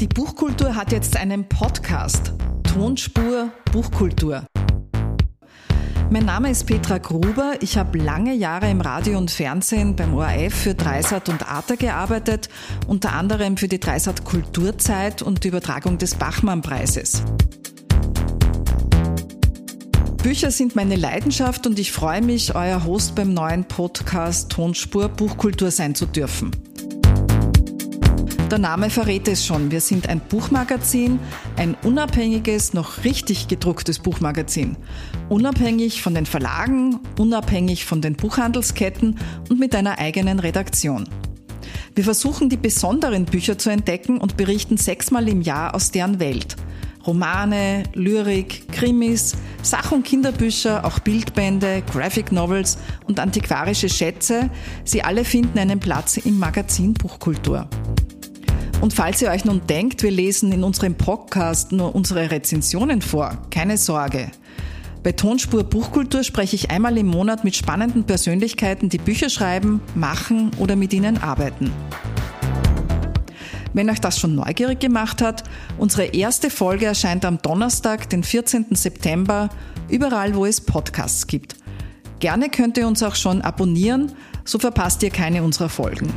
Die Buchkultur hat jetzt einen Podcast. Tonspur Buchkultur. Mein Name ist Petra Gruber. Ich habe lange Jahre im Radio und Fernsehen beim ORF für Dreisat und Arte gearbeitet, unter anderem für die Dreisat Kulturzeit und die Übertragung des Bachmann-Preises. Bücher sind meine Leidenschaft und ich freue mich, euer Host beim neuen Podcast Tonspur Buchkultur sein zu dürfen. Der Name verrät es schon. Wir sind ein Buchmagazin, ein unabhängiges, noch richtig gedrucktes Buchmagazin. Unabhängig von den Verlagen, unabhängig von den Buchhandelsketten und mit einer eigenen Redaktion. Wir versuchen die besonderen Bücher zu entdecken und berichten sechsmal im Jahr aus deren Welt. Romane, Lyrik, Krimis, Sach- und Kinderbücher, auch Bildbände, Graphic Novels und antiquarische Schätze, sie alle finden einen Platz im Magazin Buchkultur. Und falls ihr euch nun denkt, wir lesen in unserem Podcast nur unsere Rezensionen vor, keine Sorge. Bei Tonspur Buchkultur spreche ich einmal im Monat mit spannenden Persönlichkeiten, die Bücher schreiben, machen oder mit ihnen arbeiten. Wenn euch das schon neugierig gemacht hat, unsere erste Folge erscheint am Donnerstag, den 14. September, überall wo es Podcasts gibt. Gerne könnt ihr uns auch schon abonnieren, so verpasst ihr keine unserer Folgen.